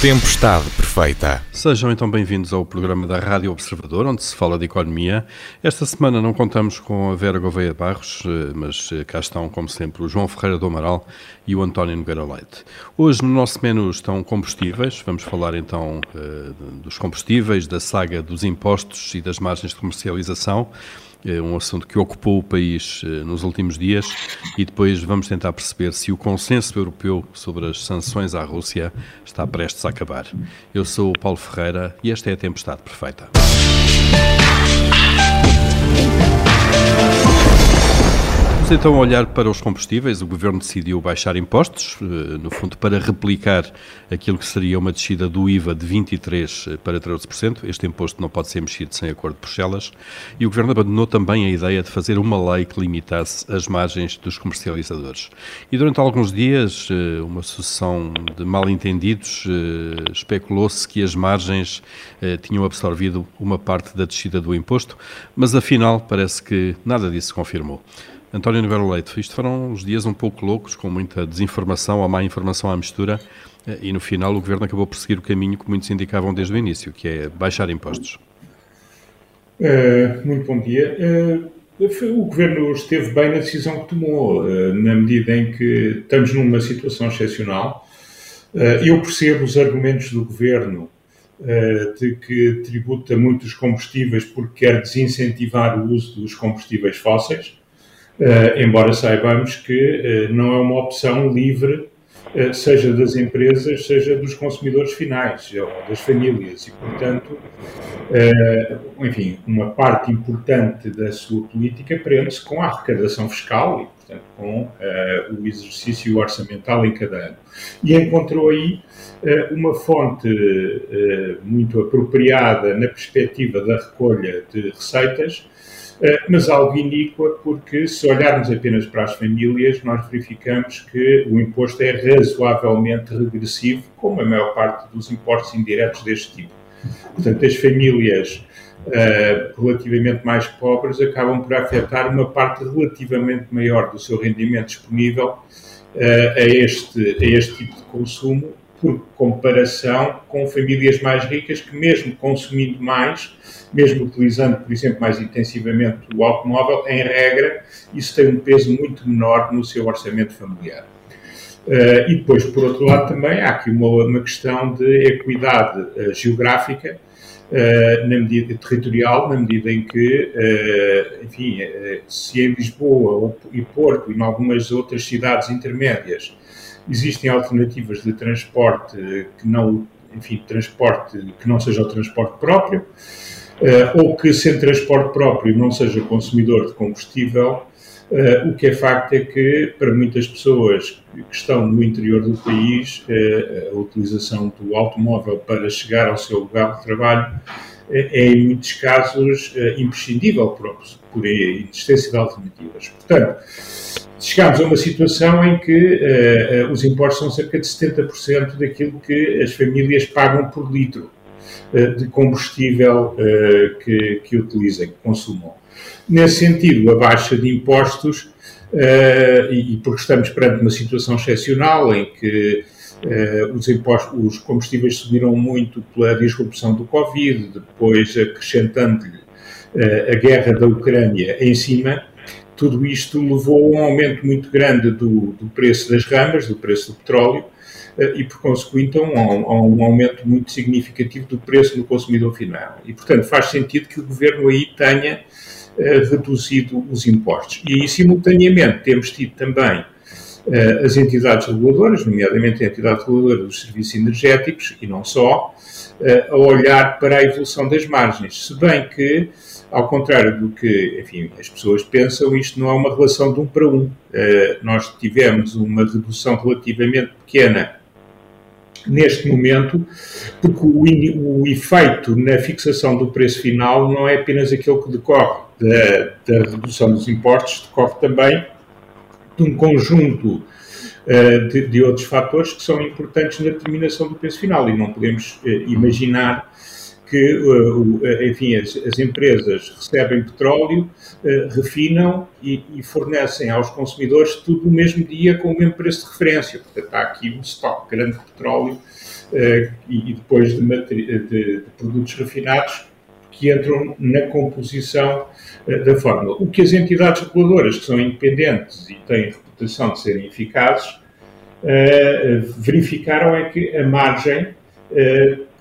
Tempestade Perfeita. Sejam então bem-vindos ao programa da Rádio Observador, onde se fala de economia. Esta semana não contamos com a Vera Gouveia Barros, eh, mas eh, cá estão, como sempre, o João Ferreira do Amaral e o António Nogueira Leite. Hoje no nosso menu estão combustíveis. Vamos falar então eh, dos combustíveis, da saga dos impostos e das margens de comercialização é um assunto que ocupou o país eh, nos últimos dias e depois vamos tentar perceber se o consenso europeu sobre as sanções à Rússia está prestes a acabar. Eu sou o Paulo Ferreira e esta é a Tempestade Perfeita. Vamos então olhar para os combustíveis. O Governo decidiu baixar impostos, eh, no fundo, para replicar aquilo que seria uma descida do IVA de 23% para 13%. Este imposto não pode ser mexido sem acordo de Bruxelas. E o Governo abandonou também a ideia de fazer uma lei que limitasse as margens dos comercializadores. E durante alguns dias, eh, uma sucessão de mal-entendidos, eh, especulou-se que as margens tinham absorvido uma parte da descida do imposto, mas afinal parece que nada disso se confirmou. António Nogueira Leite, isto foram uns dias um pouco loucos, com muita desinformação ou má informação à mistura, eh, e no final o Governo acabou por seguir o caminho que muitos indicavam desde o início, que é baixar impostos. Uh, muito bom dia. Uh, o Governo esteve bem na decisão que tomou, uh, na medida em que estamos numa situação excepcional. eu percebo os argumentos do Governo de que tributa muitos combustíveis porque quer desincentivar o uso dos combustíveis fósseis. Uh, embora saibamos que uh, não é uma opção livre, uh, seja das empresas, seja dos consumidores finais, ou das famílias, e, portanto, enfim, uma parte importante da sua política prende-se com a arrecadação fiscal e, portanto, com o exercício orçamental em cada ano. E encontrou aí uma fonte muito apropriada na perspectiva da recolha de receitas eh, mas algo iníqua, porque se olharmos apenas para as famílias, nós verificamos que o imposto é razoavelmente regressivo, como a maior parte dos impostos indiretos deste tipo. Portanto, as famílias uh, relativamente mais pobres acabam por afetar uma parte relativamente maior do seu rendimento disponível uh, a, este, a este tipo de consumo, por comparação com famílias mais ricas que, mesmo consumindo mais, mesmo utilizando, por exemplo, mais intensivamente o automóvel, em regra, isso tem um peso muito menor no seu orçamento familiar. Uh, e depois, por outro lado, também há aqui uma, uma questão de equidade uh, geográfica, uh, na medida territorial, na medida em que, enfim, se em Lisboa e Porto e em algumas outras cidades intermédias existem alternativas de transporte que não, enfim, transporte que não seja o transporte próprio, uh, ou que sem transporte próprio não seja consumidor de combustível, uh, o que é facto é que para muitas pessoas que estão no interior do país, uh, a utilização do automóvel para chegar ao seu lugar de trabalho em muitos casos, imprescindível por, por existência de alternativas. Portanto, chegámos a uma situação em que uh, os impostos são cerca de 70% daquilo que as famílias pagam por litro de combustível que, que utilizem, que consumam. Nesse sentido, a baixa de impostos, e, porque estamos perante uma situação excepcional em que os, impostos, os combustíveis subiram muito pela disrupção do Covid, depois acrescentando-lhe a guerra da Ucrânia em cima, tudo isto levou a um aumento muito grande do, do preço das ramas, do preço do petróleo, eh, e, por consequente, a um, a um, aumento muito significativo do preço no consumidor final. E, portanto, faz sentido que o governo aí tenha reduzido os impostos. E, simultaneamente, temos tido também as entidades reguladoras, nomeadamente a entidade reguladora dos serviços energéticos, e não só, uh, a olhar para a evolução das margens. Se bem que ao contrário do que, enfim, as pessoas pensam, isto não é uma relação de um para um. Uh, nós tivemos uma redução relativamente pequena neste momento, porque o, o, efeito na fixação do preço final não é apenas aquele que decorre da, da redução dos impostos, decorre também de um conjunto uh, de, de, outros fatores que são importantes na determinação do preço final e não podemos uh, imaginar que, uh, enfim, as, as, empresas recebem petróleo, refinam e, e, fornecem aos consumidores tudo no mesmo dia com o mesmo preço de referência. Portanto, há aqui um estoque grande de petróleo e, e, depois de, de, de, produtos refinados que entram na composição da fórmula. O que as entidades reguladoras, que são independentes e têm reputação de serem eficazes, verificaram é que a margem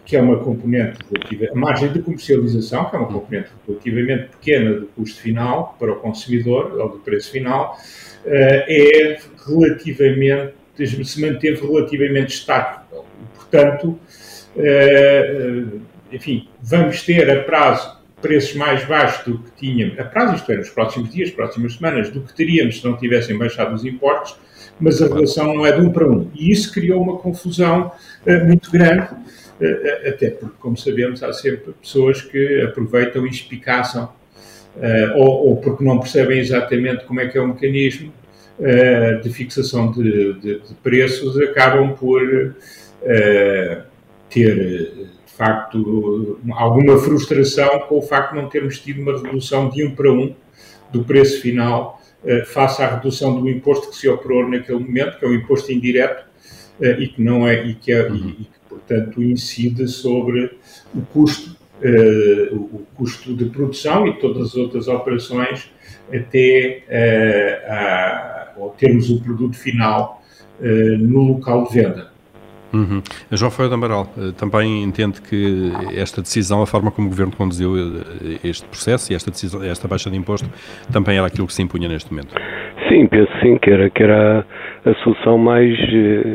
que é uma componente relativa, a margem de comercialização, que é uma componente relativamente pequena do custo final para o consumidor, ou do preço final, eh, é relativamente, se manteve relativamente estável. Portanto, eh, enfim, vamos ter a prazo preços mais baixos do que tínhamos, a prazo, isto é, nos próximos dias, próximas semanas, do que teríamos se não tivessem baixado os impostos, mas a relação não é de um para um. E isso criou uma confusão uh, muito grande eh, até porque, como sabemos, há sempre pessoas que aproveitam e espicaçam, eh, ou, ou porque não percebem exatamente como é que é o mecanismo de fixação de, de, de preços, acabam por ter, facto, alguma frustração com o facto de não termos tido uma redução de um para um do preço final face à redução do imposto que se operou naquele momento, que é um imposto indireto e que não é e que, é, e, portanto, incide sobre o custo, uh, o custo de produção e todas as outras operações até uh, a, ao termos o produto final uh, no local de venda. Uhum. João Ferreira Amaral também entende que esta decisão, a forma como o Governo conduziu este processo e esta, decisão, esta baixa de imposto, também era aquilo que se impunha neste momento? Sim, penso sim que era, que era a solução mais uh,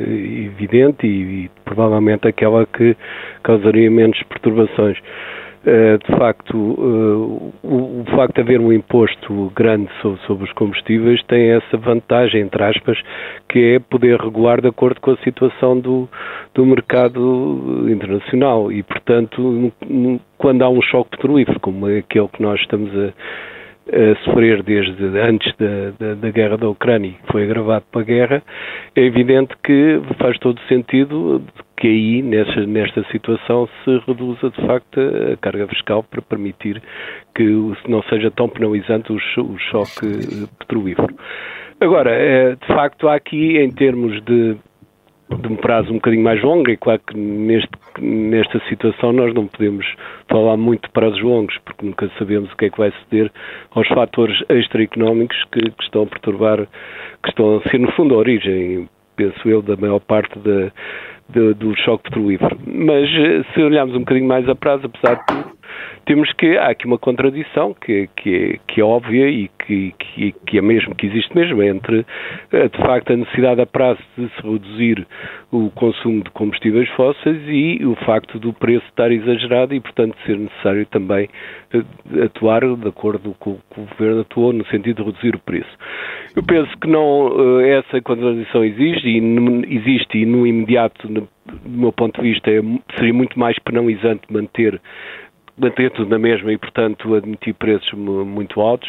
evidente e, e, provavelmente aquela que causaria menos perturbações. Uh, de facto, uh, o, facto de haver um imposto grande sobre, os combustíveis tem essa vantagem, entre aspas, que é poder regular de acordo com a situação do, do mercado internacional. E, portanto, quando há um choque petrolífero, como aquele que nós estamos a a sofrer desde antes da, da, da, guerra da Ucrânia, que foi agravado pela guerra, é evidente que faz todo sentido que aí, nesta, nesta situação, se reduza de facto a carga fiscal para permitir que não seja tão penalizante o, o choque petrolífero. Agora, é, de facto, há aqui, em termos de de um prazo um bocadinho mais longo, e claro que neste, nesta situação nós não podemos falar muito de prazos longos, porque nunca sabemos o que é que vai suceder aos fatores extraeconómicos que, que estão a perturbar, que estão a ser no fundo a origem, penso eu, da maior parte do choque petrolífero. Mas eh, se olharmos um bocadinho mais a prazo, apesar de tudo, temos que há aqui uma contradição que, que, é, que é óbvia e que, que, que, é mesmo, que existe mesmo entre, eh, de facto, a necessidade a prazo de se reduzir o consumo de combustíveis fósseis e o facto do preço estar exagerado e, portanto, ser necessário também eh, atuar de acordo com o que o Governo atuou no sentido de reduzir o preço. Eu penso que não, eh, essa contradição existe e, existe e no imediato, do meu ponto de vista, é, seria muito mais penalizante manter manter tudo na mesma e, portanto, admitir preços muito altos,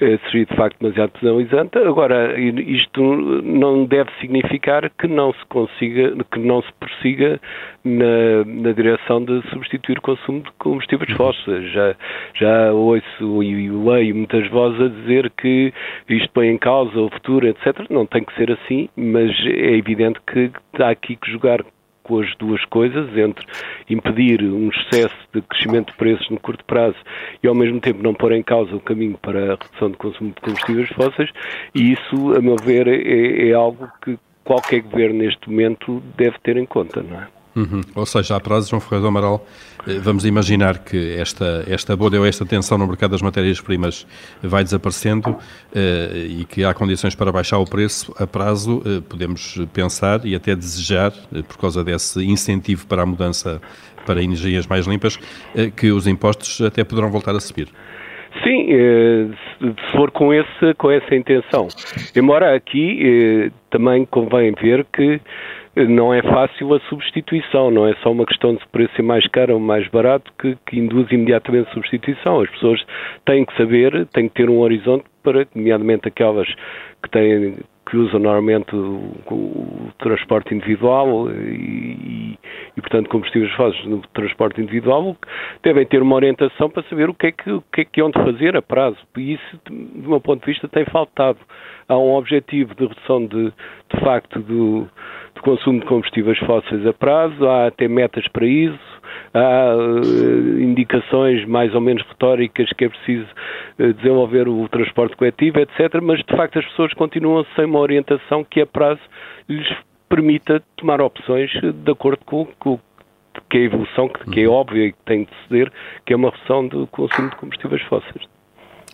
eh, seria de facto demasiado penalizante. Agora, isto não deve significar que não se consiga, que não se prossiga na, na direção de substituir o consumo de combustíveis uhum. fósseis. Já, já ouço e leio muitas vozes a dizer que isto põe em causa o futuro, etc. Não tem que ser assim, mas é evidente que há aqui que jogar com as duas coisas, entre impedir um excesso de crescimento de preços no curto prazo e ao mesmo tempo não pôr em causa o caminho para a redução de consumo de combustíveis fósseis, e isso, a meu ver, é, é algo que qualquer governo neste momento deve ter em conta, não é? Uhum. Ou seja, a prazo, João Ferreira do Amaral, eh, vamos imaginar que esta, esta bolha ou esta tensão no mercado das matérias-primas vai desaparecendo uh, e que há condições para baixar o preço a prazo, uh, podemos pensar e até desejar, por causa desse incentivo para a mudança para energias mais limpas, que os impostos até poderão voltar a subir. Sim, se for com, esse, com essa intenção. Embora aqui também convém ver que não é fácil a substituição, não é só uma questão de preço ser mais caro ou mais barato que, que induz imediatamente a substituição. As pessoas têm que saber, têm que ter um horizonte para, nomeadamente aquelas que têm que usam normalmente o, o transporte individual e, e, portanto, combustíveis fósseis no transporte individual, devem ter uma orientação para saber o que é que, o que, é que onde fazer a prazo. E isso, do meu ponto de vista, tem faltado. Há um objetivo de redução de, de facto do, do consumo de combustíveis fósseis a prazo, há até metas para isso, há uh, indicações mais ou menos retóricas que é preciso uh, desenvolver o transporte coletivo, etc. Mas de facto as pessoas continuam sem uma orientação que a prazo lhes permita tomar opções de acordo com, com que é a evolução que, que é uhum. óbvia e que tem de ceder, que é uma redução do consumo de combustíveis fósseis.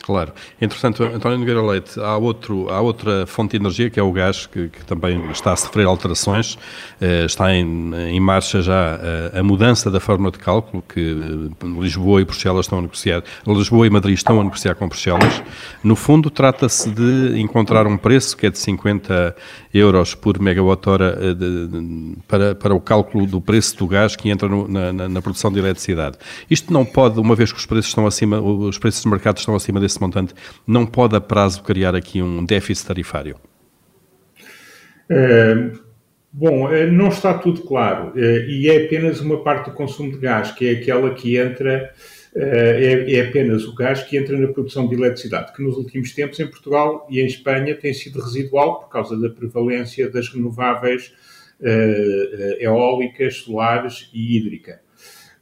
Claro. Entretanto, António Nogueira Leite, há, outro, há outra fonte de energia que é o gás, que, que também está a sofrer alterações. Eh, está em, em, marcha já a, a, mudança da forma de cálculo, que eh, Lisboa e Bruxelas estão a negociar. Lisboa e Madrid estão a negociar com Bruxelas. No fundo, trata-se de encontrar um preço que é de 50 euros por megawatt-hora eh, para, para o cálculo do preço do gás que entra no, na, na, na produção de eletricidade. Isto não pode, uma vez que os preços estão acima, os preços de mercado estão acima desse esse montante, não pode a prazo criar aqui um déficit tarifário? Uh, bom, eh, não está tudo claro uh, e é apenas uma parte do consumo de gás, que é aquela que entra, é, é, apenas o gás que entra na produção de eletricidade, que nos últimos tempos em Portugal e em Espanha tem sido residual por causa da prevalência das renováveis eólicas, solares e hídrica.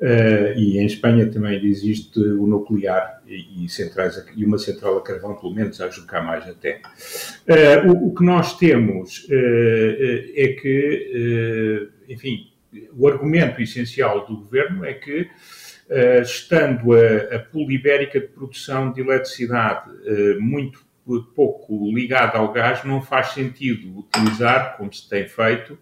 Uh, e em Espanha também existe o nuclear e, centrais, e uma central a carvão, pelo menos, a cá mais até. Uh, o, o, que nós temos uh, é que, enfim, o argumento essencial do governo é que, estando a, a ibérica de produção de eletricidade muito pouco ligada ao gás, não faz sentido utilizar, como se tem feito,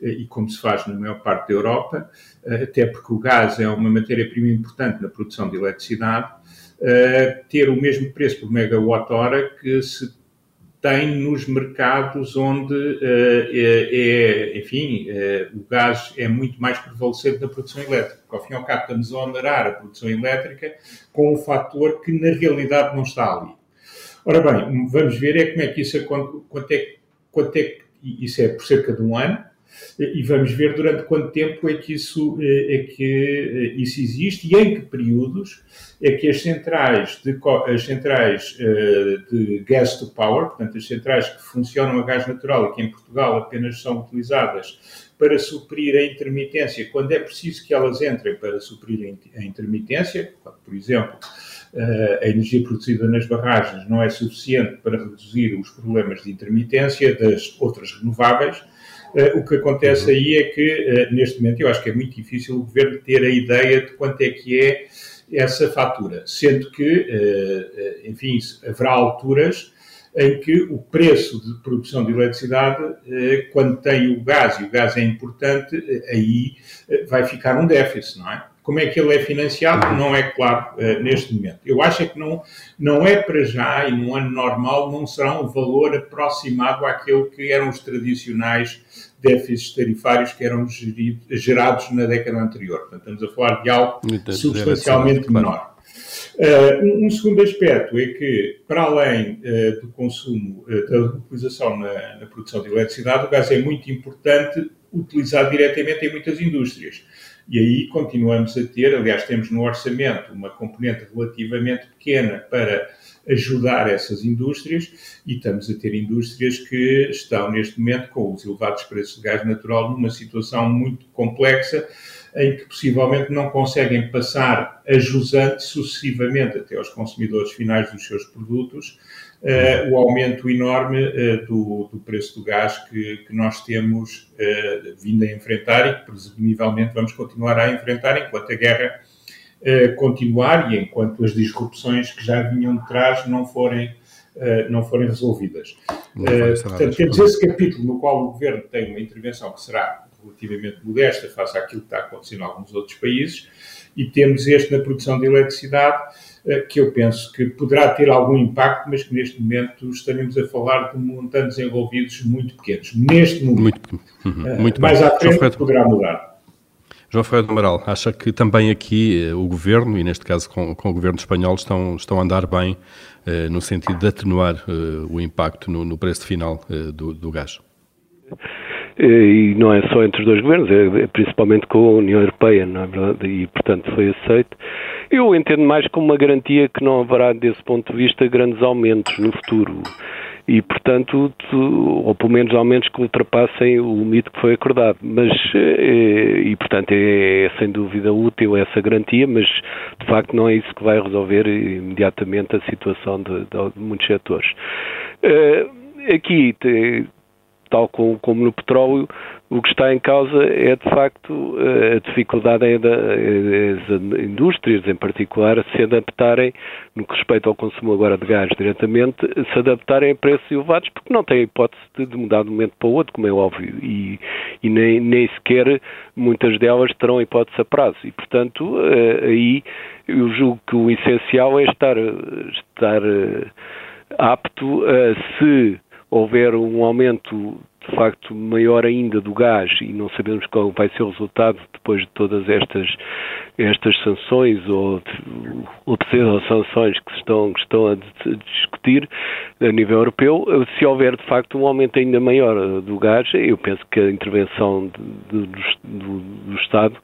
e como se faz na maior parte da Europa, eh, até porque o gás é uma matéria-prima importante na produção de eletricidade, eh, ter o mesmo preço por megawatt-hora que se tem nos mercados onde uh, é, é, enfim, uh, o gás é muito mais prevalecente na produção elétrica. Ao fim e ao cabo, estamos a onerar a produção elétrica com um fator que na realidade não está ali. Ora bem, vamos ver é como é que isso, quanto, quanto é, quanto é que, isso é por cerca de um ano, e vamos ver durante quanto tempo é que isso, eh, é que eh, isso existe e em que períodos é que as centrais de, as centrais eh, de gas to power, portanto as centrais que funcionam a gás natural e que em Portugal apenas são utilizadas para suprir a intermitência, quando é preciso que elas entrem para suprir a intermitência, por exemplo, a energia produzida nas barragens não é suficiente para reduzir os problemas de intermitência das outras renováveis, o que acontece uhum. aí é que, uh, neste momento, eu acho que é muito difícil o governo ter a ideia de quanto é que é essa fatura, sendo que, uh, enfim, haverá alturas em que o preço de produção de eletricidade, quando tem o gás, e o gás é importante, aí vai ficar um déficit, não é? Como é que ele é financiado? Não é claro uh, neste momento. Eu acho é que não, não é para já, e num ano normal, não será um valor aproximado àquele que eram os tradicionais déficits tarifários que eram gerido, gerados na década anterior. Portanto, estamos a falar de algo substancialmente menor. Uh, um segundo aspecto é que, para além uh, do consumo, uh, da utilização na, na, produção de eletricidade, o gás é muito importante utilizado diretamente em muitas indústrias. E aí continuamos a ter, aliás, temos no orçamento uma componente relativamente pequena para ajudar essas indústrias e estamos a ter indústrias que estão neste momento com os elevados preços de gás natural numa situação muito complexa em que possivelmente não conseguem passar a jusante sucessivamente até aos consumidores finais dos seus produtos o aumento enorme uh, do, do, preço do gás que, que nós temos uh, vindo a enfrentar e que presumivelmente vamos continuar a enfrentar enquanto a guerra continuar e enquanto as disrupções que já vinham de trás não forem, não forem resolvidas. portanto, temos esse capítulo no qual o Governo tem uma intervenção que será relativamente modesta face àquilo que está acontecendo em alguns outros países, e temos este na produção de eletricidade, que eu penso que poderá ter algum impacto, mas que neste momento estaremos a falar de montantes envolvidos muito pequenos. Neste momento. Muito, uhum, muito mais à frente poderá mudar. João Ferreira Amaral, acha que também aqui eh, o Governo, e neste caso com, com, o Governo espanhol, estão, estão a andar bem eh, no sentido de atenuar eh, o impacto no, no preço final eh, do, do gás? E não é só entre os dois governos, é, é principalmente com a União Europeia, não é verdade? E, portanto, foi aceito. Eu entendo mais como uma garantia que não haverá, desse ponto de vista, grandes aumentos no futuro e, portanto, ou pelo menos aumentos que ultrapassem o limite que foi acordado. Mas, eh, e, portanto, é, é, sem dúvida útil essa garantia, mas de facto não é isso que vai resolver imediatamente a situação de, de muitos setores. Eh, aqui, tal como, como no petróleo, o que está em causa é, de facto, eh, a dificuldade é das é indústrias, em particular, se adaptarem, no que respeita ao consumo agora de gás diretamente, se adaptarem a preços elevados, porque não têm hipótese de mudar de um momento para o outro, como é óbvio, e, e nem, nem sequer muitas delas terão hipótese a prazo. E, portanto, eh, aí eu julgo que o essencial é estar, estar eh, apto a, se houver um aumento de facto maior ainda do gás e não sabemos qual vai ser o resultado depois de todas estas estas sanções ou, ou sanções que estão, que estão a discutir a nível europeu, se houver de facto um aumento ainda maior do gás, eu penso que a intervenção de, de, do, do, Estado,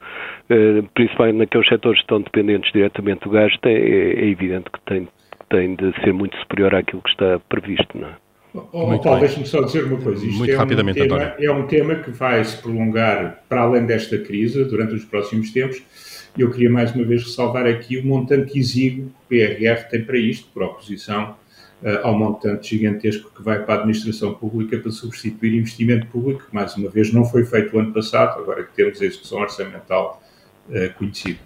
eh, principalmente naqueles setores que estão dependentes diretamente do gás, tem, é, é evidente que tem, tem de ser muito superior àquilo que está previsto, não é? Oh, Paulo, deixe-me só dizer uma coisa. Isto Muito é rapidamente, um tema, António. É um tema que vai se prolongar para além desta crise durante os próximos tempos. E eu queria mais uma vez ressalvar aqui o montante exíguo que o PRR tem para isto, por oposição uh, ao montante gigantesco que vai para a administração pública para substituir investimento público, que mais uma vez não foi feito o ano passado, agora que temos a execução orçamental uh, conhecida.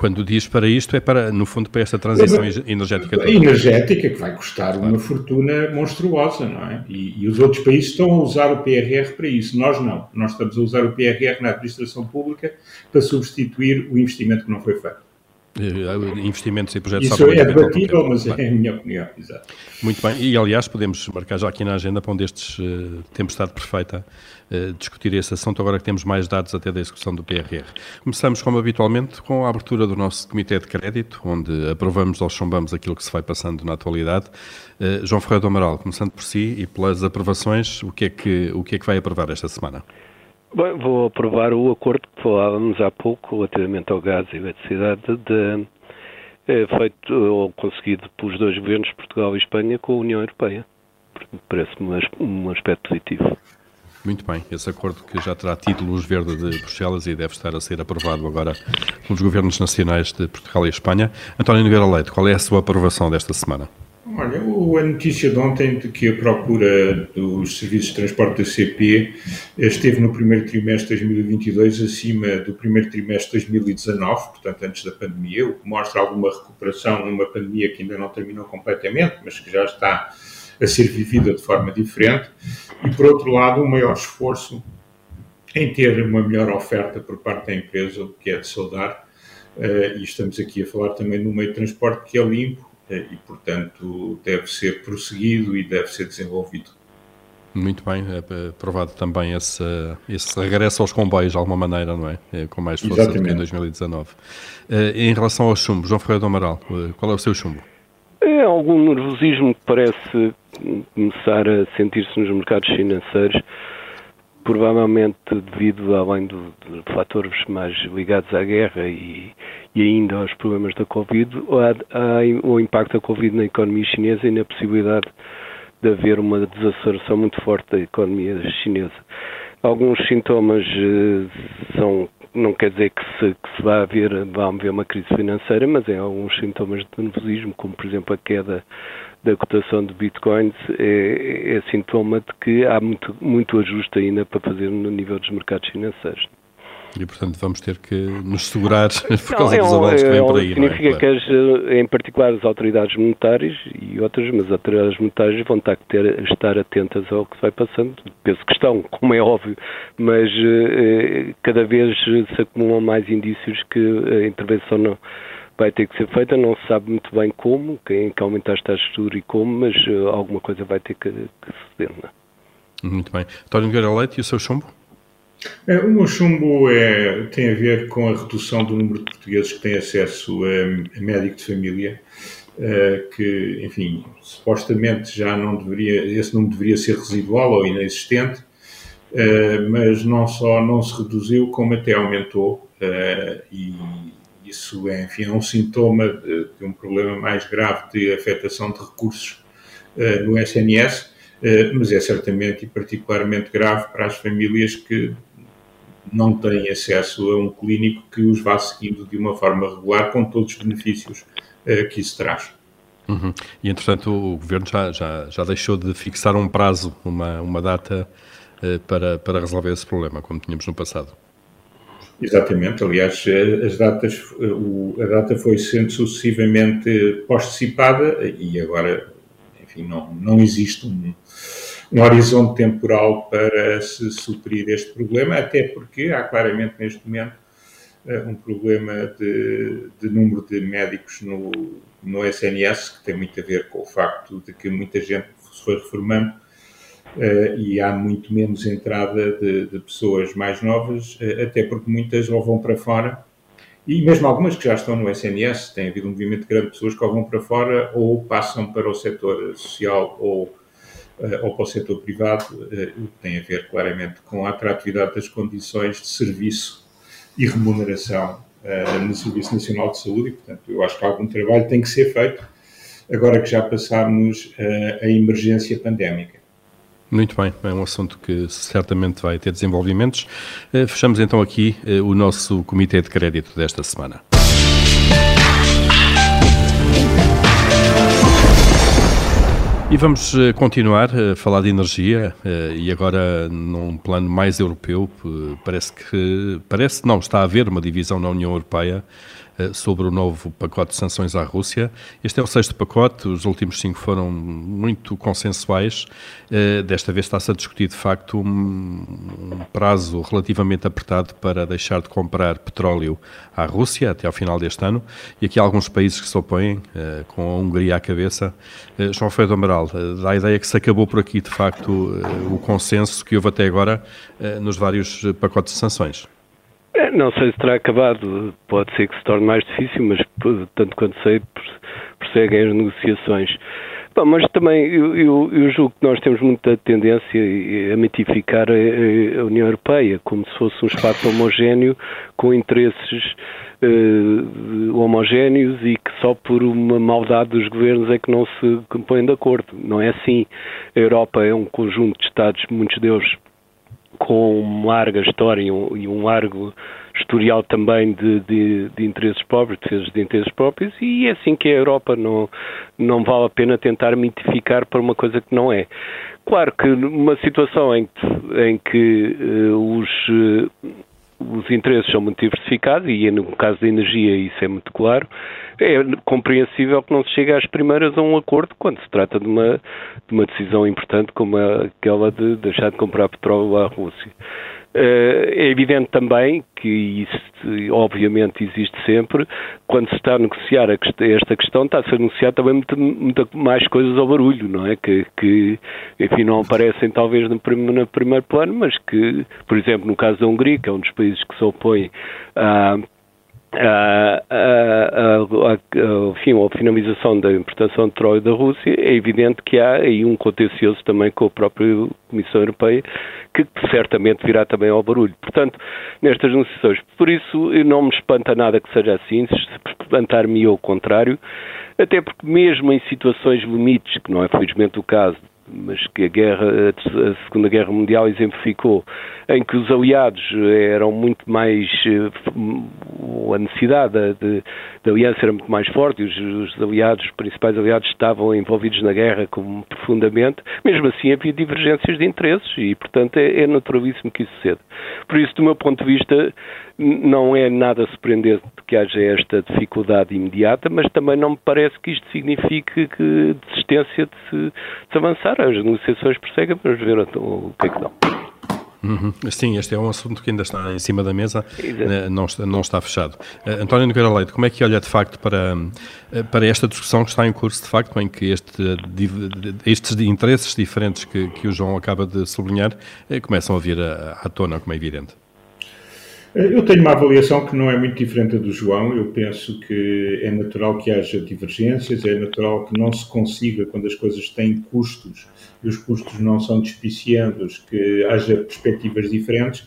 Quando diz para isto, é para, no fundo, para esta transição energética toda. Energética, que vai custar claro. uma fortuna monstruosa, não é? E, e, os outros países estão a usar o PRR para isso. Nós não. Nós estamos a usar o PRR na administração pública para substituir o investimento que não foi feito. Eh, investimentos e projetos Isso é debatível, mas é a minha opinião. Exato. Muito bem, e aliás podemos marcar já aqui na agenda para um destes uh, Tempestade Perfeita uh, discutir esse assunto, agora que temos mais dados até da execução do PRR. Começamos, como habitualmente, com a abertura do nosso Comitê de Crédito, onde aprovamos ou chumbamos aquilo que se vai passando na atualidade. Uh, João Ferreira do Amaral, começando por si e pelas aprovações, o que é que, o que, é que vai aprovar esta semana? Bem, vou aprovar o acordo que falávamos há pouco relativamente ao gás e eletricidade de, é, feito ou conseguido pelos dois governos, Portugal e Espanha, com a União Europeia. Parece-me um aspecto positivo. Muito bem, esse acordo que já terá título luz verde de Bruxelas e deve estar a ser aprovado agora pelos governos nacionais de Portugal e Espanha. António Nogueira Leite, qual é a sua aprovação desta semana? Olha, a notícia de ontem de que a procura dos serviços de transporte da CP esteve no primeiro trimestre de 2022 acima do primeiro trimestre de 2019, portanto antes da pandemia, o que mostra alguma recuperação numa pandemia que ainda não terminou completamente, mas que já está a ser vivida de forma diferente, e por outro lado, um maior esforço em ter uma melhor oferta por parte da empresa, o que é de saudar, uh, e estamos aqui a falar também no meio de transporte que é limpo, e, portanto, deve ser prosseguido e deve ser desenvolvido. Muito bem, é aprovado também esse, esse regresso aos comboios de alguma maneira, não é? é com mais força Exatamente. do que em 2019. Eh, em relação aos chumbos, João Ferreira do Amaral, eh, qual é o seu chumbo? É algum nervosismo que parece começar a sentir-se nos mercados financeiros, provavelmente devido, além de, fatores mais ligados à guerra e, e ainda aos problemas da Covid, o impacto da Covid na economia chinesa e na possibilidade de haver uma desaceleração muito forte da economia chinesa. Alguns sintomas eh, são, não quer dizer que se, que se vai haver, vai haver uma crise financeira, mas é alguns sintomas de nervosismo, como por exemplo a queda da cotação de bitcoins, é, é sintoma de que há muito, muito ajuste ainda para fazer no nível dos mercados financeiros. E, portanto, vamos ter que nos segurar por causa não, dos avanços que vêm por aí. Significa é? que, as, em particular, as autoridades monetárias e outras, mas as autoridades monetárias vão estar, ter, estar atentas ao que vai passando. Penso que estão, como é óbvio, mas eh, cada vez se acumulam mais indícios que a intervenção não, vai ter que ser feita, não se sabe muito bem como, quem que aumentar as taxas de juros e como, mas uh, alguma coisa vai ter que, que suceder. Não é? Muito bem. António Nogueira Leite e o seu chumbo? É, o meu chumbo é, tem a ver com a redução do número de portugueses que têm acesso a, a médico de família, uh, que, enfim, supostamente já não deveria, esse número deveria ser residual ou inexistente, uh, mas não só não se reduziu, como até aumentou, uh, e isso é, enfim, é um sintoma de, de, um problema mais grave de afetação de recursos no SNS, mas é certamente e particularmente grave para as famílias que não têm acesso a um clínico que os vá seguindo de uma forma regular, com todos os benefícios uh, que isso traz. Uhum. E, entretanto, o Governo já, já, já deixou de fixar um prazo, uma, uma data uh, para, para resolver esse problema, como tínhamos no passado. Exatamente, aliás, eh, as datas, a data foi sendo sucessivamente postecipada e agora, enfim, não, não existe um, um horizonte temporal para se suprir este problema, até porque há claramente neste momento eh, um problema de, de número de médicos no, no SNS, que tem muito a ver com o facto de que muita gente se foi reformando uh, e há muito menos entrada de, de pessoas mais novas, uh, até porque muitas ou vão para fora, e mesmo algumas que já estão no SNS, tem havido um movimento grande de pessoas que ou vão para fora ou passam para o setor social ou eh, ou para o setor privado, o que tem a ver claramente com a atratividade das condições de serviço e remuneração no Serviço Nacional de Saúde, e, portanto, eu acho que algum trabalho tem que ser feito agora que já passámos a emergência pandémica. Muito bem, é um assunto que certamente vai ter desenvolvimentos. Fechamos então aqui o nosso Comitê de Crédito desta semana. E vamos eh, continuar a falar de energia eh, e agora num plano mais europeu. Eh, parece que, parece não, está a haver uma divisão na União Europeia eh, sobre o novo pacote de sanções à Rússia. Este é o sexto pacote, os últimos cinco foram muito consensuais. Eh, desta vez está-se a discutir, de facto, um, prazo relativamente apertado para deixar de comprar petróleo à Rússia até ao final deste ano. E aqui há alguns países que se opõem, eh, com a Hungria à cabeça. João Alfredo Amaral, dá a ideia que se acabou por aqui, de facto, o consenso que houve até agora nos vários pacotes de sanções. É, não sei se terá acabado, pode ser que se torne mais difícil, mas tanto quanto sei, prosseguem as negociações. Bom, mas também eu, eu, eu, julgo que nós temos muita tendência a mitificar a, a, União Europeia como se fosse um espaço homogéneo com interesses uh, homogéneos e que só por uma maldade dos governos é que não se põem de acordo. Não é assim. A Europa é um conjunto de Estados, muitos deles com uma larga história e um, largo historial também de, de, de, interesses próprios, defesas de interesses próprios, e é assim que a Europa não, não vale a pena tentar mitificar para uma coisa que não é. Claro que numa situação em que, em que uh, os, uh, os interesses são muito diversificados, e no caso da energia isso é muito claro, é compreensível que não se chegue às primeiras a um acordo quando se trata de uma, de uma decisão importante como aquela de deixar de comprar petróleo à Rússia. Eh, é evidente também que isso, obviamente, existe sempre. Quando se está a negociar esta questão, está-se a negociar também muita, mais coisas ao barulho, não é? Que, que, enfim, não aparecem talvez no, no primeiro plano, mas que, por exemplo, no caso da Hungria, que é um dos países que se opõe a a, a, a, enfim, a finalização da importação de petróleo da Rússia, é evidente que há aí um contencioso também com a própria Comissão Europeia, que certamente virá também ao barulho. Portanto, nestas negociações, por isso não me espanta nada que seja assim, se espantar-me ao contrário, até porque mesmo em situações limites, que não é felizmente o caso mas que a, guerra, a Segunda Guerra Mundial exemplificou, em que os aliados eram muito mais. a necessidade de, de aliança era muito mais forte, os, os, aliados, os principais aliados, estavam envolvidos na guerra como profundamente, mesmo assim havia divergências de interesses e, portanto, é, é naturalíssimo que isso suceda. Por isso, do meu ponto de vista, não é nada surpreendente que haja esta dificuldade imediata, mas também não me parece que isto signifique que desistência de se, de se avançar. As negociações prosseguem, vamos ver o que é que dão. Uhum. Sim, este é um assunto que ainda está em cima da mesa, eh, não está, não está fechado. Uh, António Nogueira Leite, como é que olha de facto para, uh, para esta discussão que está em curso, de facto, em que este, estes interesses diferentes que, que o João acaba de sublinhar uh, começam a vir à, à tona, como é evidente? Eu tenho uma avaliação que não é muito diferente do João. Eu penso que é natural que haja divergências, é natural que não se consiga, quando as coisas têm custos e os custos não são despiciandos, que haja perspectivas diferentes,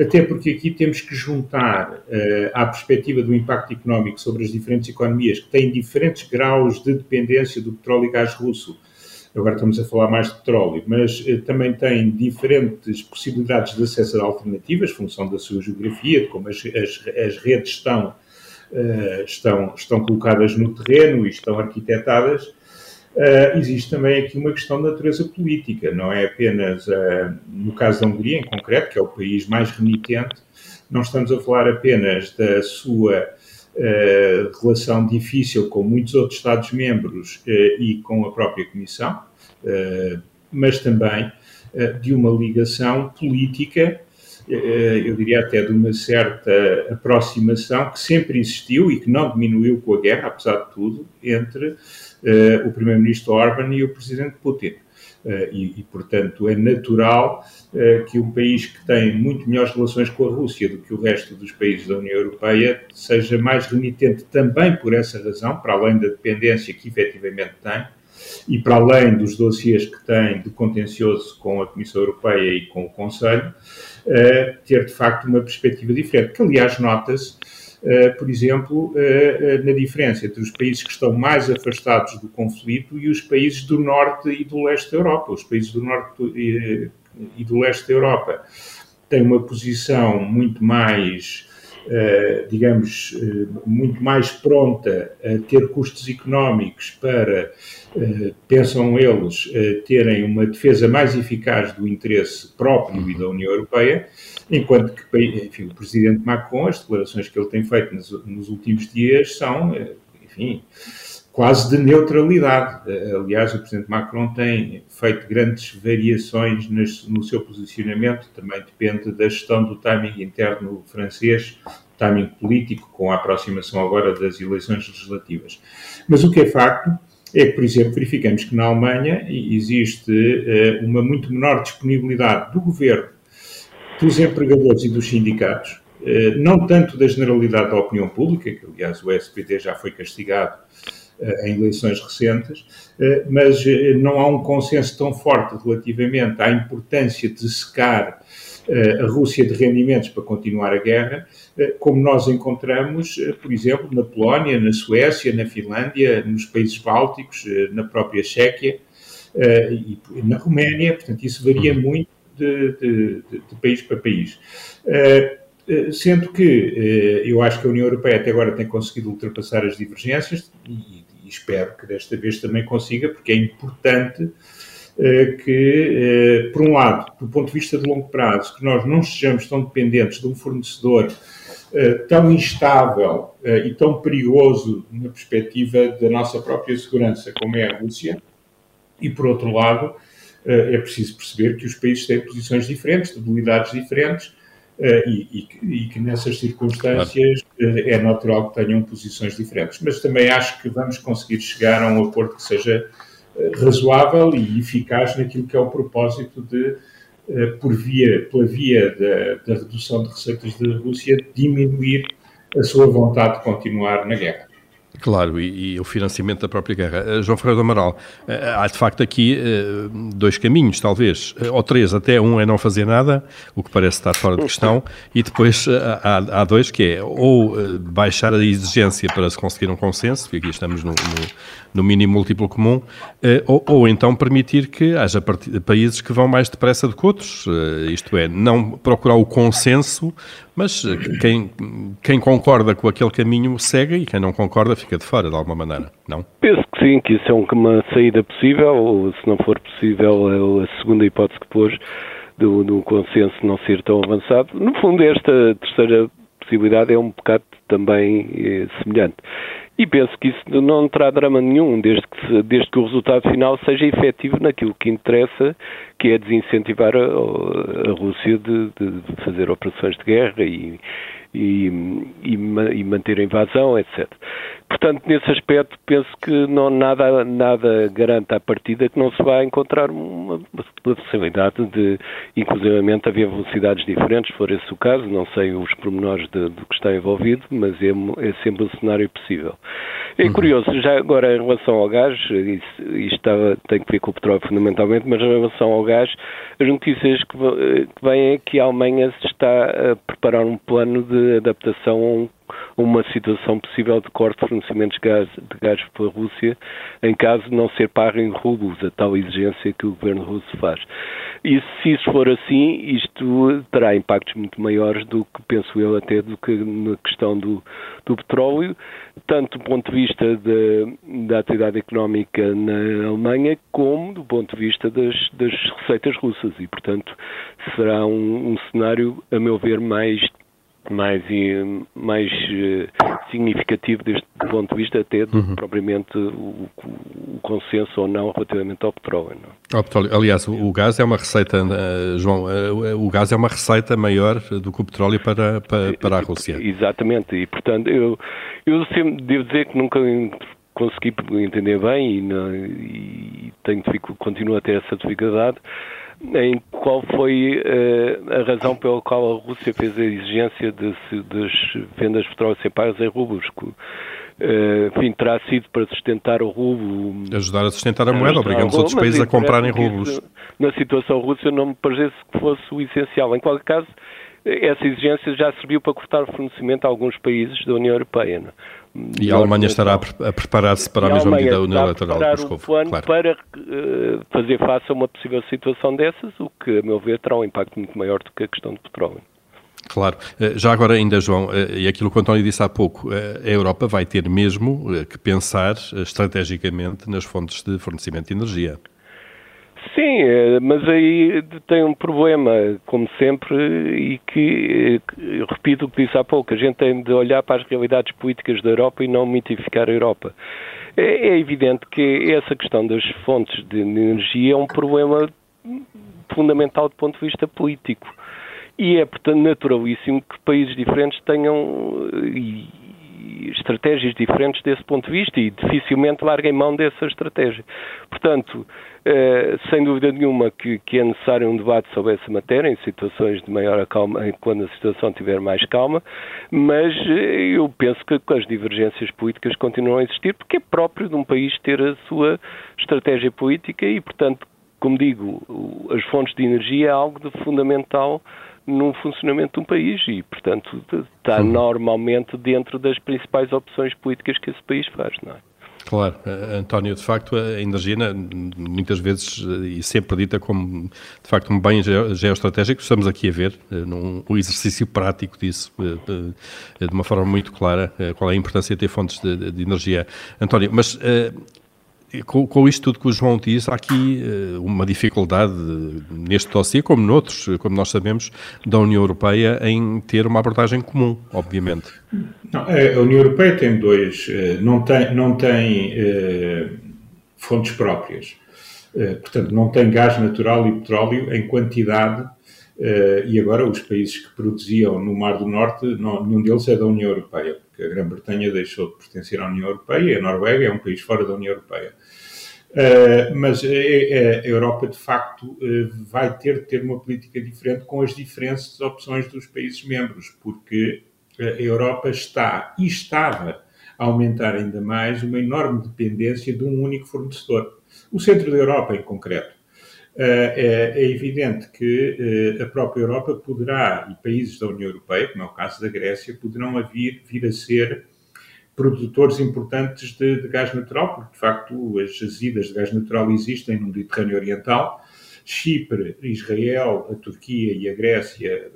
até porque aqui temos que juntar uh, à perspectiva do impacto económico sobre as diferentes economias, que têm diferentes graus de dependência do petróleo e gás russo agora estamos a falar mais de petróleo, mas eh, também tem diferentes possibilidades de acesso a alternativas, função da sua geografia, de como as, as, as redes estão, uh, estão, estão colocadas no terreno e estão arquitetadas. Uh, existe também aqui uma questão de natureza política, não é apenas, uh, no caso da Hungria em concreto, que é o país mais remitente, não estamos a falar apenas da sua Uh, relação difícil com muitos outros Estados-membros uh, e com a própria Comissão, uh, mas também de uma ligação política, eu diria até de uma certa aproximação que sempre existiu e que não diminuiu com a guerra, apesar de tudo, entre o Primeiro-Ministro Orban e o Presidente Putin. Eh, e, e, portanto, é natural eh, que um país que tem muito melhores relações com a Rússia do que o resto dos países da União Europeia seja mais remitente também por essa razão, para além da dependência que efetivamente tem, e para além dos dossiês que tem de contencioso com a Comissão Europeia e com o Conselho, eh, ter de facto uma perspectiva diferente, que aliás nota-se por exemplo, eh, eh, na diferença entre os países que estão mais afastados do conflito e os países do norte e do leste da Europa. Os países do norte e do leste da Europa têm uma posição muito mais digamos, muito mais pronta a ter custos económicos para, pensam eles, terem uma defesa mais eficaz do interesse próprio e da União Europeia, enquanto que enfim, o Presidente Macron, as declarações que ele tem feito nos, nos últimos dias são, enfim, quase de neutralidade. Aliás, o Presidente Macron tem feito grandes variações no seu posicionamento, também depende da gestão do timing interno francês, timing político, com a aproximação agora das eleições legislativas. Mas o que é facto é que, por exemplo, verificamos que na Alemanha existe uh, uma muito menor disponibilidade do governo, dos empregadores e dos sindicatos, uh, não tanto da generalidade da opinião pública, que aliás o SPD já foi castigado uh, em eleições recentes, mas não há um consenso tão forte relativamente à importância de secar a Rússia de rendimentos para continuar a guerra, como nós encontramos, por exemplo, na Polónia, na Suécia, na Finlândia, nos países bálticos, na própria Chequia e na Roménia. Portanto, isso varia uhum. muito de, de, de país para país. Sendo que eu acho que a União Europeia até agora tem conseguido ultrapassar as divergências e, e espero que desta vez também consiga, porque é importante eh, que, eh, por um lado, do ponto de vista de longo prazo, que nós não sejamos tão dependentes de um fornecedor eh, tão instável e tão perigoso na perspectiva da nossa própria segurança como é a Rússia, e por outro lado, é preciso perceber que os países têm posições diferentes, debilidades diferentes, e, e, e, que nessas circunstâncias é natural que tenham posições diferentes. Mas também acho que vamos conseguir chegar a um acordo que seja razoável e eficaz naquilo que é o propósito de, eh, por via, pela via da, da redução de receitas da Rússia, diminuir a sua vontade de continuar na guerra. Claro, e, e, o financiamento da própria guerra. Uh, João Ferreira do Amaral, uh, há de facto aqui dois caminhos, talvez, ou três, até um é não fazer nada, o que parece estar fora de questão, e depois há, há, dois que é ou baixar a exigência para se conseguir um consenso, porque aqui estamos no, no, no mínimo múltiplo comum, ou, ou, então permitir que haja países que vão mais depressa do que outros, isto é, não procurar o consenso, mas quem, quem concorda com aquele caminho segue e quem não concorda fica de fora, de alguma maneira, não? Penso que sim, que isso é uma saída possível, ou se não for possível, a segunda hipótese que pôs do, do consenso não ser tão avançado. No fundo, esta terceira possibilidade é um bocado também eh, semelhante. E penso que isso não terá drama nenhum, desde que, desde que o resultado final seja efetivo naquilo que interessa, que é desincentivar a, a Rússia de, de, fazer operações de guerra e, e, e, e manter a invasão, etc. Portanto, nesse aspecto, penso que não, nada, nada garante à partida que não se vá encontrar uma, possibilidade de, inclusivamente, haver velocidades diferentes, se for esse o caso. Não sei os pormenores do que está envolvido, mas é, é, sempre um cenário possível. É uhum. curioso, já agora em relação ao gás, isto, isto tem que ver com o petróleo fundamentalmente, mas em relação ao gás, as notícias que, que vêm é que a Alemanha está a preparar um plano de adaptação a um uma situação possível de corte de fornecimentos de gás, de gás pela Rússia, em caso de não ser pago em rublos, a tal exigência que o governo russo faz. E se isso for assim, isto terá impactos muito maiores do que, penso eu, até do que na questão do, do petróleo, tanto do ponto de vista de, da atividade económica na Alemanha, como do ponto de vista das, das receitas russas. E, portanto, será um, um cenário, a meu ver, mais mais, mais eh, significativo deste ponto de vista até uhum. propriamente o, o, consenso ou não relativamente ao petróleo. Não? Ao petróleo. Aliás, o, o, gás é uma receita, uh, João, uh, o gás é uma receita maior do que o petróleo para, para, para a Rússia. Exatamente, e portanto eu, eu sempre devo dizer que nunca consegui entender bem e, não, e tenho, continuo a ter essa dificuldade em qual foi uh, a razão pela qual a Rússia fez a exigência de, das vendas de petróleo ser pagas em rublos. Uh, enfim, terá sido para sustentar o rublo. Ajudar a sustentar a moeda, obrigando os outros países a comprarem rublos. Na situação russa não me parece que fosse o essencial. Em qualquer caso, essa exigência já serviu para cortar o fornecimento a alguns países da União Europeia. Não? E a Alemanha estará a preparar-se para a, a mesma medida unilateral do Moscou. um plano claro. para uh, fazer face a uma possível situação dessas, o que, a meu ver, terá um impacto muito maior do que a questão do petróleo. Claro. Eh, já agora ainda, João, eh, e aquilo que o António disse há pouco, a Europa vai ter mesmo que pensar estrategicamente nas fontes de fornecimento de energia. Sim, eh, mas aí tem um problema, como sempre, e que, eh, repito o que disse há pouco, a gente tem de olhar para as realidades políticas da Europa e não mitificar a Europa. É, é evidente que essa questão das fontes de energia é um problema fundamental do ponto de vista político. E é, portanto, naturalíssimo que países diferentes tenham e, estratégias diferentes desse ponto de vista e dificilmente larguem mão dessa estratégia. Portanto, eh, sem dúvida nenhuma que, que, é necessário um debate sobre essa matéria em situações de maior calma, quando a situação estiver mais calma, mas eh, eu penso que as divergências políticas continuam a existir porque é próprio de um país ter a sua estratégia política e, portanto, como digo, as fontes de energia é algo de fundamental no funcionamento de um país e, portanto, está normalmente dentro das principais opções políticas que esse país faz, não é? Claro, eh, António, de facto a energia muitas vezes eh, e sempre dita como de facto um bem geoestratégico, estamos aqui a ver eh, num um exercício prático disso de uma forma muito clara qual é a importância de ter fontes de, de energia. António, mas com, com isto tudo que o João disse, há aqui uh, uma dificuldade neste dossiê, como noutros, como nós sabemos, da União Europeia em ter uma abordagem comum, obviamente. Não, a União Europeia tem dois, não tem, não tem uh, fontes próprias. portanto, não tem gás natural e petróleo em quantidade e agora os países que produziam no Mar do Norte, não, nenhum deles é da União Europeia, a Grã-Bretanha deixou de pertencer à União Europeia e a Noruega é um país fora da União Europeia. Uh, mas a, a, Europa, de facto, uh, vai ter de ter uma política diferente com as diferentes opções dos países membros, porque a Europa está e estava a aumentar ainda mais uma enorme dependência de um único fornecedor. O centro da Europa, em concreto. Uh, é, é, evidente que a própria Europa poderá, e países da União Europeia, como é o caso da Grécia, poderão vir, vir a ser produtores importantes de, de, gás natural, porque de facto as jazidas de gás natural existem no Mediterrâneo Oriental. Chipre, Israel, a Turquia e a Grécia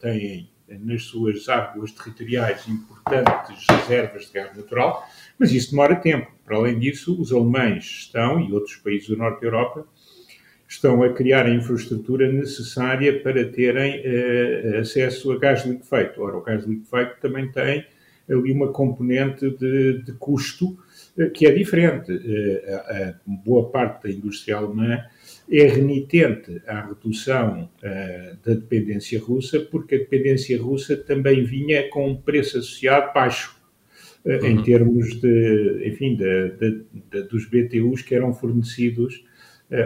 têm nas suas águas territoriais importantes reservas de gás natural, mas isso demora tempo. Para além disso, os alemães estão, e outros países do norte da Europa, estão a criar a infraestrutura necessária para terem uh, acesso a gás liquefeito. Ora, o gás liquefeito também tem ali uma componente de, de custo uh, que é diferente. Uh, a, a, boa parte da indústria alemã é renitente à redução da dependência russa, porque a dependência russa também vinha com um preço associado baixo. Uhum. Em termos de, enfim, de, de, dos BTUs que eram fornecidos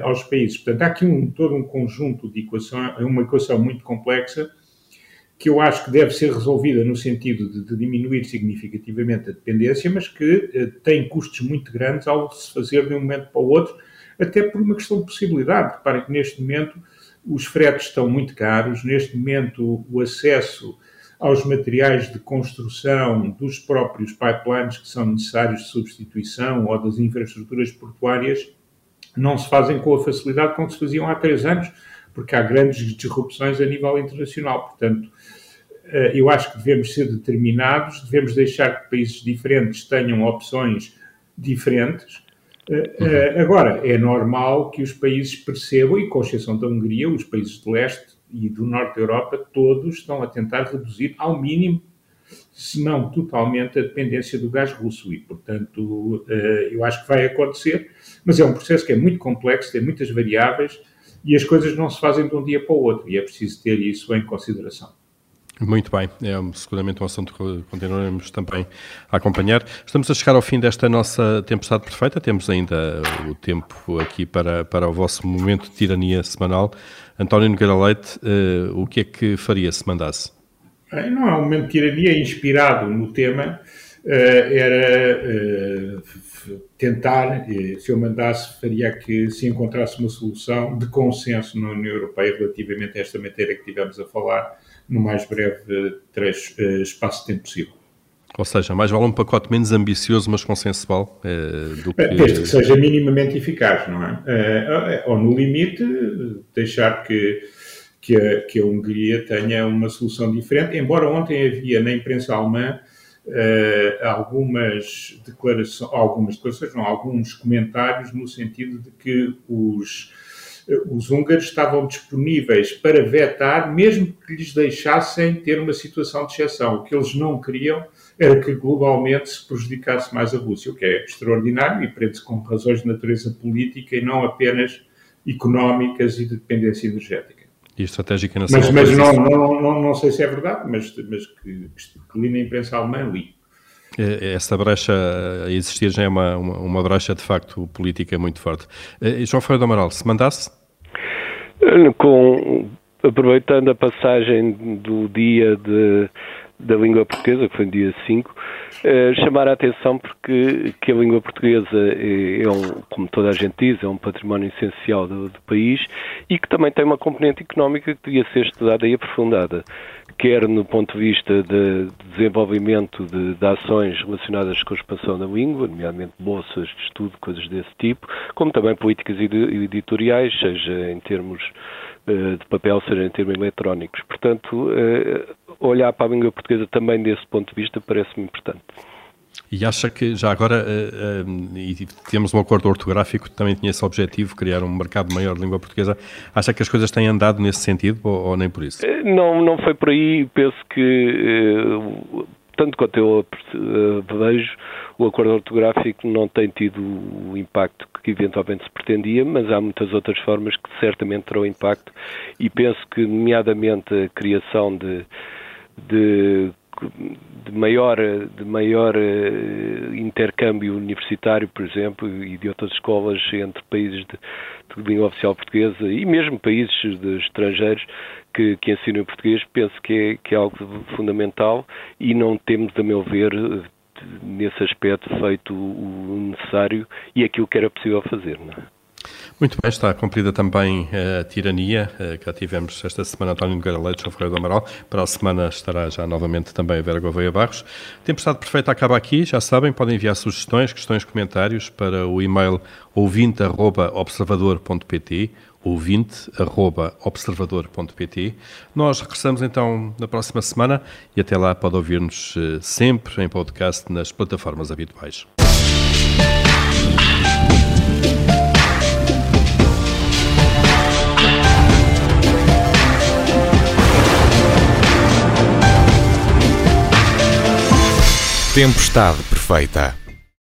aos países. Portanto, há aqui um, todo um conjunto de equações, uma equação muito complexa que eu acho que deve ser resolvida no sentido de, de diminuir significativamente a dependência, mas que uh, tem custos muito grandes ao se fazer de um momento para o outro, até por uma questão de possibilidade. Reparem que neste momento os fretes estão muito caros, neste momento o acesso aos materiais de construção dos próprios pipelines que são necessários de substituição ou das infraestruturas portuárias não se fazem com a facilidade com que se faziam há três anos, porque há grandes disrupções a nível internacional. Portanto, eh, eu acho que devemos ser determinados, devemos deixar que países diferentes tenham opções diferentes. Eh, eh, agora, é normal que os países percebam, e com exceção da Hungria, os países do leste e do norte da Europa, todos estão a tentar reduzir ao mínimo se não totalmente, a dependência do gás russo. E, portanto, eh, eu acho que vai acontecer, mas é um processo que é muito complexo, tem muitas variáveis e as coisas não se fazem de um dia para o outro e é preciso ter isso em consideração. Muito bem, é seguramente um assunto que continuaremos também a acompanhar. Estamos a chegar ao fim desta nossa tempestade perfeita, temos ainda o tempo aqui para, para o vosso momento de tirania semanal. António Nogueira Leite, uh, o que é que faria se mandasse? Não é um momento de tirania inspirado no tema, eh, era eh, tentar, eh, se eu mandasse, faria que se encontrasse uma solução de consenso na União Europeia relativamente a esta matéria que tivemos a falar no mais breve trecho, espaço de tempo possível. Ou seja, mais vale um pacote menos ambicioso, mas consensual, do que... Desde que seja minimamente eficaz, não é? Ou, no limite, deixar que que a, que a Hungria tenha uma solução diferente, embora ontem havia na imprensa alemã uh, algumas declarações, algumas declarações, não, alguns comentários no sentido de que os, os húngaros estavam disponíveis para vetar, mesmo que lhes deixassem ter uma situação de exceção. O que eles não queriam era que globalmente se prejudicasse mais a Rússia, o que é extraordinário e prende-se com razões de natureza política e não apenas económicas e de dependência energética e estratégica nacional. Mas, mas não, não, não, não, sei se é verdade, mas, mas que, que li na imprensa alemã, li. É, essa brecha a existir já é uma, uma, uma brecha de facto política muito forte. Eh, João Ferreira do Amaral, se mandasse? Eh, com, aproveitando a passagem do dia de da língua portuguesa, que foi no dia 5, eh, chamar a atenção porque que a língua portuguesa é, é, um, como toda a gente diz, é um património essencial do, do, país e que também tem uma componente económica que devia ser estudada e aprofundada, quer no ponto de vista de, desenvolvimento de, de, ações relacionadas com a expansão da língua, nomeadamente bolsas de estudo, coisas desse tipo, como também políticas editoriais, seja em termos de papel, seja em termos eletrónicos. Portanto, eh, olhar para a língua portuguesa também desse ponto de vista parece-me importante. E acha que já agora, uh, uh, e temos um acordo ortográfico que também tinha esse objetivo, criar um mercado maior de língua portuguesa, acha que as coisas têm andado nesse sentido ou, ou nem por isso? Não, não foi por aí. Penso que, uh, tanto quanto eu vejo, o acordo ortográfico não tem tido o impacto que eventualmente se pretendia, mas há muitas outras formas que certamente terão impacto e penso que, nomeadamente, a criação de de, de maior, de maior uh, intercâmbio universitário, por exemplo, e de outras escolas entre países de, de língua oficial portuguesa e mesmo países estrangeiros que, que ensinam português, penso que é, que é algo fundamental e não temos, a meu ver, nesse aspecto, feito o necessário e aquilo que era possível fazer. Não é? Muito bem, está cumprida também a tirania, eh, que já tivemos esta semana António Nogueira Leite, João Ferreira do Amaral. Para a semana estará já novamente também a Vera Gouveia Barros. Tempestade Perfeita acaba aqui, já sabem, podem enviar sugestões, questões, comentários para o e-mail ouvinte.observador.pt ouvinte.observador.pt Nós regressamos então na próxima semana e até lá pode ouvir-nos eh, sempre em podcast nas plataformas habituais. Tempestade perfeita.